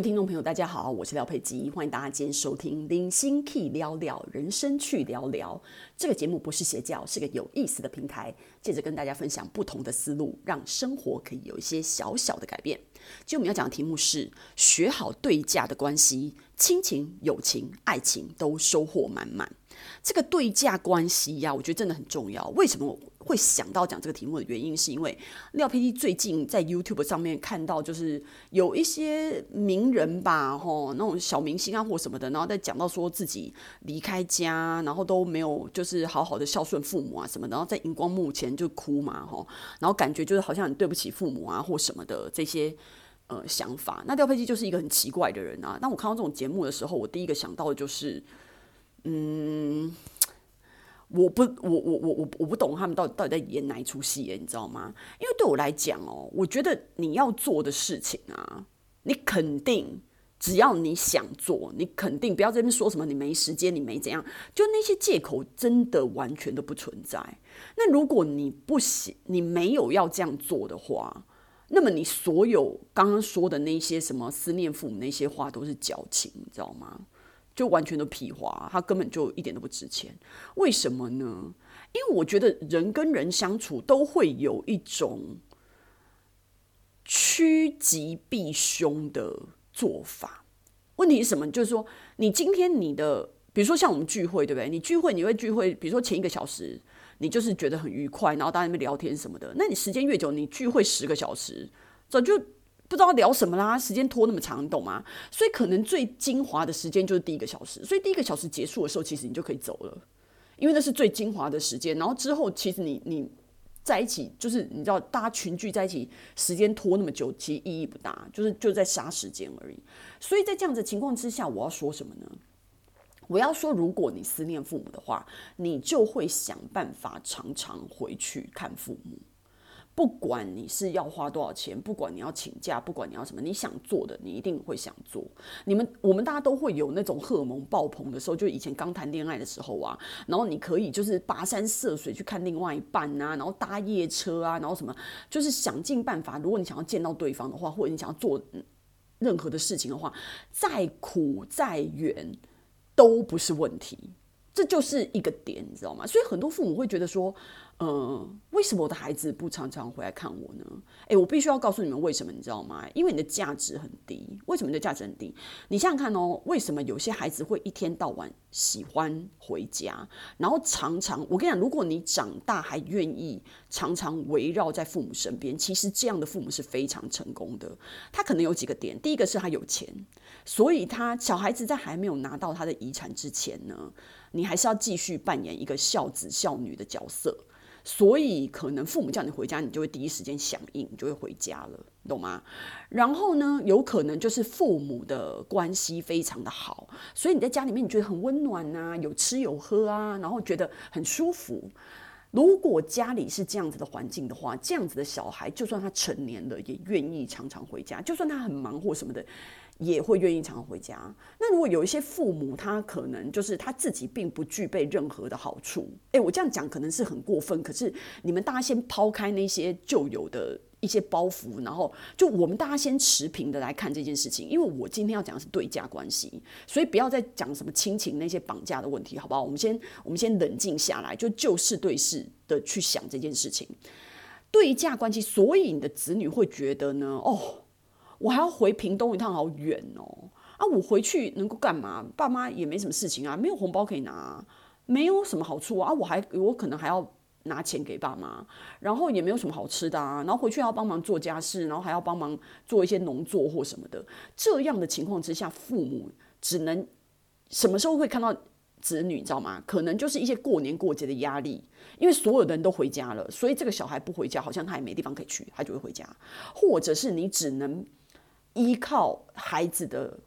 位听众朋友，大家好，我是廖佩基，欢迎大家今天收听《零星 Key 聊聊人生去聊聊》这个节目，不是邪教，是个有意思的平台，借着跟大家分享不同的思路，让生活可以有一些小小的改变。今天我们要讲的题目是：学好对价的关系，亲情、友情、爱情都收获满满。这个对价关系呀，我觉得真的很重要。为什么会想到讲这个题目的原因，是因为廖 PD 最近在 YouTube 上面看到，就是有一些名人吧，吼，那种小明星啊或什么的，然后在讲到说自己离开家，然后都没有就是好好的孝顺父母啊什么的，然后在荧光幕前就哭嘛，吼，然后感觉就是好像很对不起父母啊或什么的这些呃想法。那廖 PD 就是一个很奇怪的人啊。当我看到这种节目的时候，我第一个想到的就是。嗯，我不，我我我我我不懂他们到底到底在演哪一出戏耶，你知道吗？因为对我来讲哦，我觉得你要做的事情啊，你肯定只要你想做，你肯定不要在这边说什么你没时间，你没怎样，就那些借口真的完全都不存在。那如果你不行，你没有要这样做的话，那么你所有刚刚说的那些什么思念父母那些话都是矫情，你知道吗？就完全都屁话，他根本就一点都不值钱。为什么呢？因为我觉得人跟人相处都会有一种趋吉避凶的做法。问题是什么？就是说，你今天你的，比如说像我们聚会，对不对？你聚会你会聚会，比如说前一个小时，你就是觉得很愉快，然后大家在那边聊天什么的。那你时间越久，你聚会十个小时，早就。不知道聊什么啦，时间拖那么长，你懂吗？所以可能最精华的时间就是第一个小时，所以第一个小时结束的时候，其实你就可以走了，因为那是最精华的时间。然后之后，其实你你在一起，就是你知道，大家群聚在一起，时间拖那么久，其实意义不大，就是就在杀时间而已。所以在这样子的情况之下，我要说什么呢？我要说，如果你思念父母的话，你就会想办法常常回去看父母。不管你是要花多少钱，不管你要请假，不管你要什么，你想做的，你一定会想做。你们我们大家都会有那种荷尔蒙爆棚的时候，就以前刚谈恋爱的时候啊，然后你可以就是跋山涉水去看另外一半啊，然后搭夜车啊，然后什么，就是想尽办法。如果你想要见到对方的话，或者你想要做任何的事情的话，再苦再远都不是问题。这就是一个点，你知道吗？所以很多父母会觉得说。嗯，为什么我的孩子不常常回来看我呢？诶，我必须要告诉你们为什么，你知道吗？因为你的价值很低。为什么你的价值很低？你想想看哦，为什么有些孩子会一天到晚喜欢回家，然后常常，我跟你讲，如果你长大还愿意常常围绕在父母身边，其实这样的父母是非常成功的。他可能有几个点，第一个是他有钱，所以他小孩子在还没有拿到他的遗产之前呢，你还是要继续扮演一个孝子孝女的角色。所以可能父母叫你回家，你就会第一时间响应，你就会回家了，懂吗？然后呢，有可能就是父母的关系非常的好，所以你在家里面你觉得很温暖啊，有吃有喝啊，然后觉得很舒服。如果家里是这样子的环境的话，这样子的小孩，就算他成年了，也愿意常常回家，就算他很忙或什么的。也会愿意常常回家。那如果有一些父母，他可能就是他自己并不具备任何的好处。诶，我这样讲可能是很过分，可是你们大家先抛开那些旧有的一些包袱，然后就我们大家先持平的来看这件事情。因为我今天要讲的是对价关系，所以不要再讲什么亲情那些绑架的问题，好不好？我们先我们先冷静下来，就就事对事的去想这件事情。对价关系，所以你的子女会觉得呢？哦。我还要回屏东一趟，好远哦！啊，我回去能够干嘛？爸妈也没什么事情啊，没有红包可以拿，没有什么好处啊。我还我可能还要拿钱给爸妈，然后也没有什么好吃的啊。然后回去还要帮忙做家事，然后还要帮忙做一些农作或什么的。这样的情况之下，父母只能什么时候会看到子女？你知道吗？可能就是一些过年过节的压力，因为所有的人都回家了，所以这个小孩不回家，好像他也没地方可以去，他就会回家，或者是你只能。依靠孩子的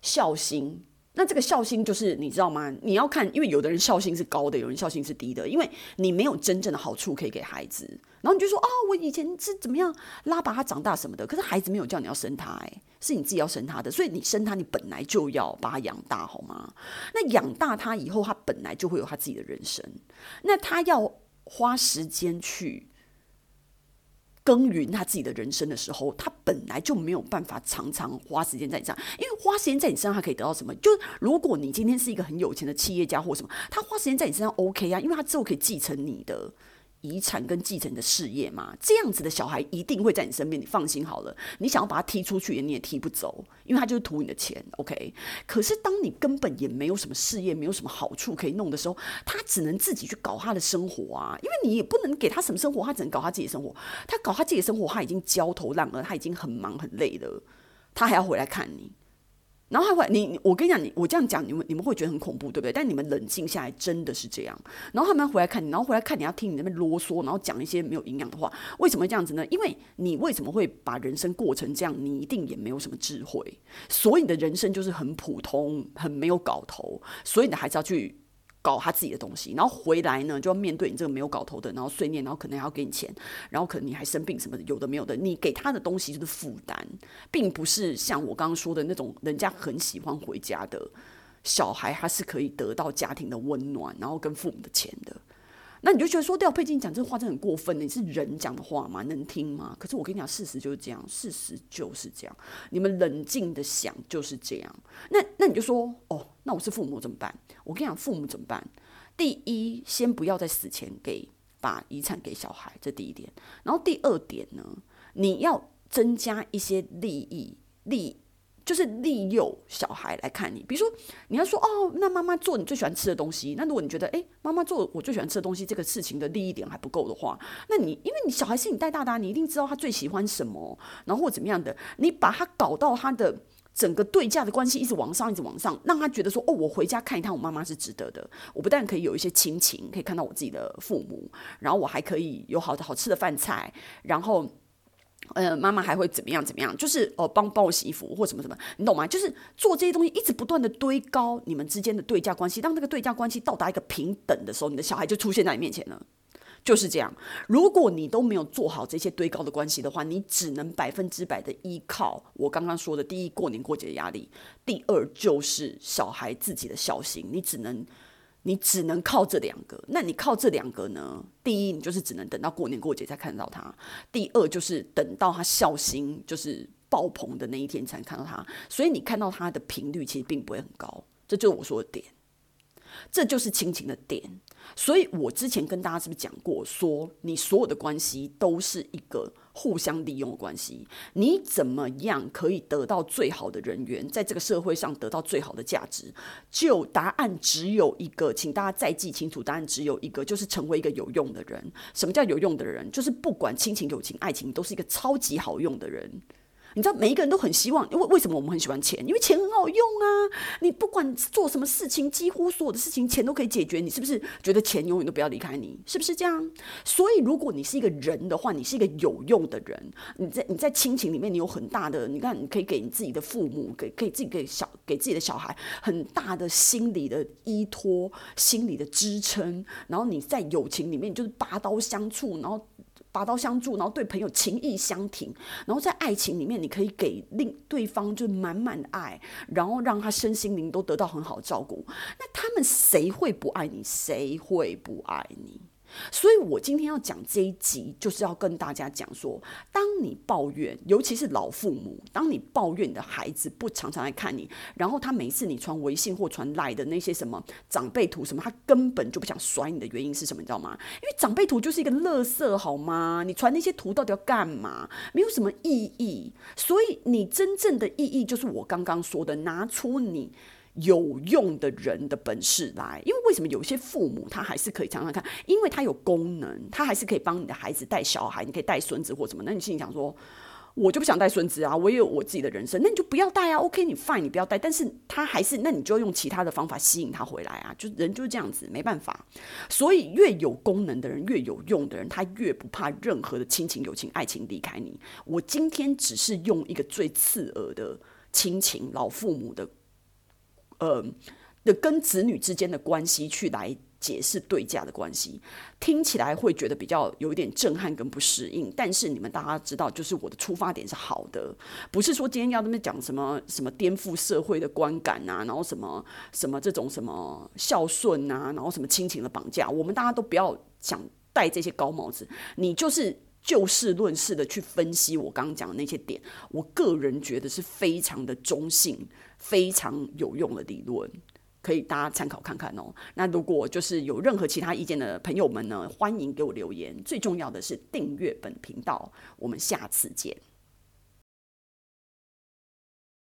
孝心，那这个孝心就是你知道吗？你要看，因为有的人孝心是高的，有人孝心是低的，因为你没有真正的好处可以给孩子，然后你就说啊、哦，我以前是怎么样拉拔他长大什么的，可是孩子没有叫你要生他，哎，是你自己要生他的，所以你生他，你本来就要把他养大，好吗？那养大他以后，他本来就会有他自己的人生，那他要花时间去。耕耘他自己的人生的时候，他本来就没有办法常常花时间在你身上，因为花时间在你身上，他可以得到什么？就如果你今天是一个很有钱的企业家或什么，他花时间在你身上 OK 啊，因为他之后可以继承你的。遗产跟继承的事业嘛，这样子的小孩一定会在你身边，你放心好了。你想要把他踢出去，你也踢不走，因为他就是图你的钱，OK。可是当你根本也没有什么事业，没有什么好处可以弄的时候，他只能自己去搞他的生活啊，因为你也不能给他什么生活，他只能搞他自己的生活。他搞他自己的生活，他已经焦头烂额，他已经很忙很累了，他还要回来看你。然后他会，你我跟你讲，你我这样讲，你们你们会觉得很恐怖，对不对？但你们冷静下来，真的是这样。然后他们回来看你，然后回来看你要听你那边啰嗦，然后讲一些没有营养的话。为什么这样子呢？因为你为什么会把人生过成这样？你一定也没有什么智慧，所以你的人生就是很普通，很没有搞头。所以你还是要去。搞他自己的东西，然后回来呢，就要面对你这个没有搞头的，然后碎念，然后可能还要给你钱，然后可能你还生病什么的，有的没有的，你给他的东西就是负担，并不是像我刚刚说的那种人家很喜欢回家的小孩，他是可以得到家庭的温暖，然后跟父母的钱的。那你就觉得说，廖佩金讲这话真很过分，你是人讲的话吗？能听吗？可是我跟你讲，事实就是这样，事实就是这样。你们冷静的想，就是这样。那那你就说，哦，那我是父母怎么办？我跟你讲，父母怎么办？第一，先不要在死前给把遗产给小孩，这第一点。然后第二点呢，你要增加一些利益利。就是利诱小孩来看你，比如说你要说哦，那妈妈做你最喜欢吃的东西。那如果你觉得诶，妈妈做我最喜欢吃的东西这个事情的利益点还不够的话，那你因为你小孩是你带大的，你一定知道他最喜欢什么，然后怎么样的，你把他搞到他的整个对价的关系一直往上，一直往上，让他觉得说哦，我回家看一趟我妈妈是值得的。我不但可以有一些亲情，可以看到我自己的父母，然后我还可以有好的好吃的饭菜，然后。呃，妈妈还会怎么样？怎么样？就是哦，帮帮我洗衣服或什么什么，你懂吗？就是做这些东西，一直不断的堆高你们之间的对价关系，当这个对价关系到达一个平等的时候，你的小孩就出现在你面前了。就是这样。如果你都没有做好这些堆高的关系的话，你只能百分之百的依靠我刚刚说的：第一，过年过节的压力；第二，就是小孩自己的孝心。你只能。你只能靠这两个，那你靠这两个呢？第一，你就是只能等到过年过节才看到他；第二，就是等到他孝心就是爆棚的那一天才看到他。所以你看到他的频率其实并不会很高，这就是我说的点。这就是亲情的点，所以我之前跟大家是不是讲过，说你所有的关系都是一个互相利用的关系。你怎么样可以得到最好的人缘，在这个社会上得到最好的价值？就答案只有一个，请大家再记清楚，答案只有一个，就是成为一个有用的人。什么叫有用的人？就是不管亲情、友情、爱情，都是一个超级好用的人。你知道每一个人都很希望，因为为什么我们很喜欢钱？因为钱很好用啊！你不管做什么事情，几乎所有的事情钱都可以解决。你是不是觉得钱永远都不要离开你？是不是这样？所以如果你是一个人的话，你是一个有用的人。你在你在亲情里面，你有很大的，你看你可以给你自己的父母，给可以自己给小给自己的小孩很大的心理的依托、心理的支撑。然后你在友情里面就是拔刀相助，然后。拔刀相助，然后对朋友情意相挺，然后在爱情里面，你可以给另对方就满满的爱，然后让他身心灵都得到很好的照顾。那他们谁会不爱你？谁会不爱你？所以，我今天要讲这一集，就是要跟大家讲说，当你抱怨，尤其是老父母，当你抱怨你的孩子不常常来看你，然后他每次你传微信或传来的那些什么长辈图什么，他根本就不想甩你的原因是什么？你知道吗？因为长辈图就是一个垃圾，好吗？你传那些图到底要干嘛？没有什么意义。所以，你真正的意义就是我刚刚说的，拿出你。有用的人的本事来，因为为什么有些父母他还是可以常常看，因为他有功能，他还是可以帮你的孩子带小孩，你可以带孙子或什么。那你心里想说，我就不想带孙子啊，我也有我自己的人生，那你就不要带啊。OK，你 fine，你不要带，但是他还是，那你就要用其他的方法吸引他回来啊。就人就是这样子，没办法。所以越有功能的人，越有用的人，他越不怕任何的亲情、友情、爱情离开你。我今天只是用一个最刺耳的亲情，老父母的。呃，的跟子女之间的关系去来解释对价的关系，听起来会觉得比较有一点震撼跟不适应。但是你们大家知道，就是我的出发点是好的，不是说今天要那么讲什么什么颠覆社会的观感啊，然后什么什么这种什么孝顺啊，然后什么亲情的绑架，我们大家都不要想戴这些高帽子。你就是就事论事的去分析我刚刚讲的那些点，我个人觉得是非常的中性、非常有用的理论，可以大家参考看看哦。那如果就是有任何其他意见的朋友们呢，欢迎给我留言。最重要的是订阅本频道，我们下次见。